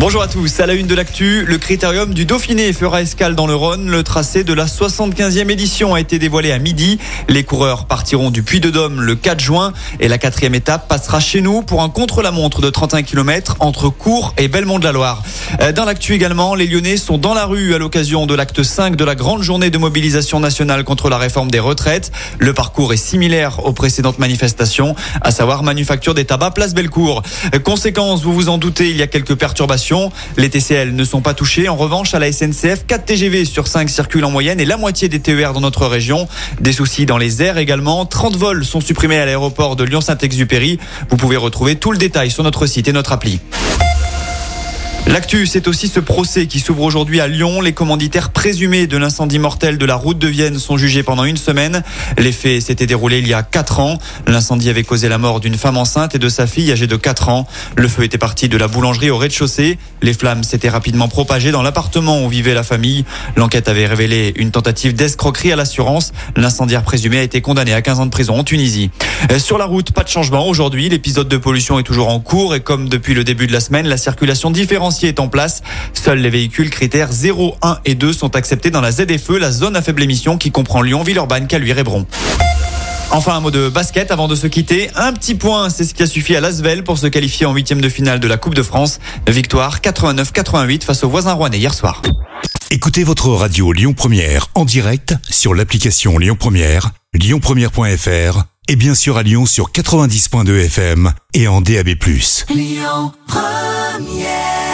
Bonjour à tous, à la une de l'actu, le critérium du Dauphiné fera escale dans le Rhône. Le tracé de la 75e édition a été dévoilé à midi. Les coureurs partiront du Puy de Dôme le 4 juin et la quatrième étape passera chez nous pour un contre-la-montre de 31 km entre Cours et Belmont de la Loire. Euh, dans l'actu également, les Lyonnais sont dans la rue à l'occasion de l'acte 5 de la grande journée de mobilisation nationale contre la réforme des retraites. Le parcours est similaire aux précédentes manifestations, à savoir manufacture des tabacs place Bellecour. Euh, conséquence, vous vous en doutez, il y a quelques perturbations les TCL ne sont pas touchés. En revanche, à la SNCF, 4 TGV sur 5 circulent en moyenne et la moitié des TER dans notre région. Des soucis dans les airs également. 30 vols sont supprimés à l'aéroport de Lyon-Saint-Exupéry. Vous pouvez retrouver tout le détail sur notre site et notre appli. L'actu, c'est aussi ce procès qui s'ouvre aujourd'hui à Lyon. Les commanditaires présumés de l'incendie mortel de la route de Vienne sont jugés pendant une semaine. Les faits s'étaient déroulés il y a 4 ans. L'incendie avait causé la mort d'une femme enceinte et de sa fille âgée de 4 ans. Le feu était parti de la boulangerie au rez-de-chaussée. Les flammes s'étaient rapidement propagées dans l'appartement où vivait la famille. L'enquête avait révélé une tentative d'escroquerie à l'assurance. L'incendiaire présumé a été condamné à 15 ans de prison en Tunisie. Euh, sur la route, pas de changement aujourd'hui. L'épisode de pollution est toujours en cours et comme depuis le début de la semaine, la circulation est en place. Seuls les véhicules critères 0, 1 et 2 sont acceptés dans la ZFE, la zone à faible émission qui comprend Lyon, Villeurbanne, Caluire et Bron. Enfin, un mot de basket avant de se quitter. Un petit point, c'est ce qui a suffi à Lasvel pour se qualifier en huitième de finale de la Coupe de France. Victoire 89-88 face aux voisins rouennais hier soir. Écoutez votre radio Lyon Première en direct sur l'application Lyon Première, lyonpremière.fr et bien sûr à Lyon sur 90.2 FM et en DAB+. Lyon Première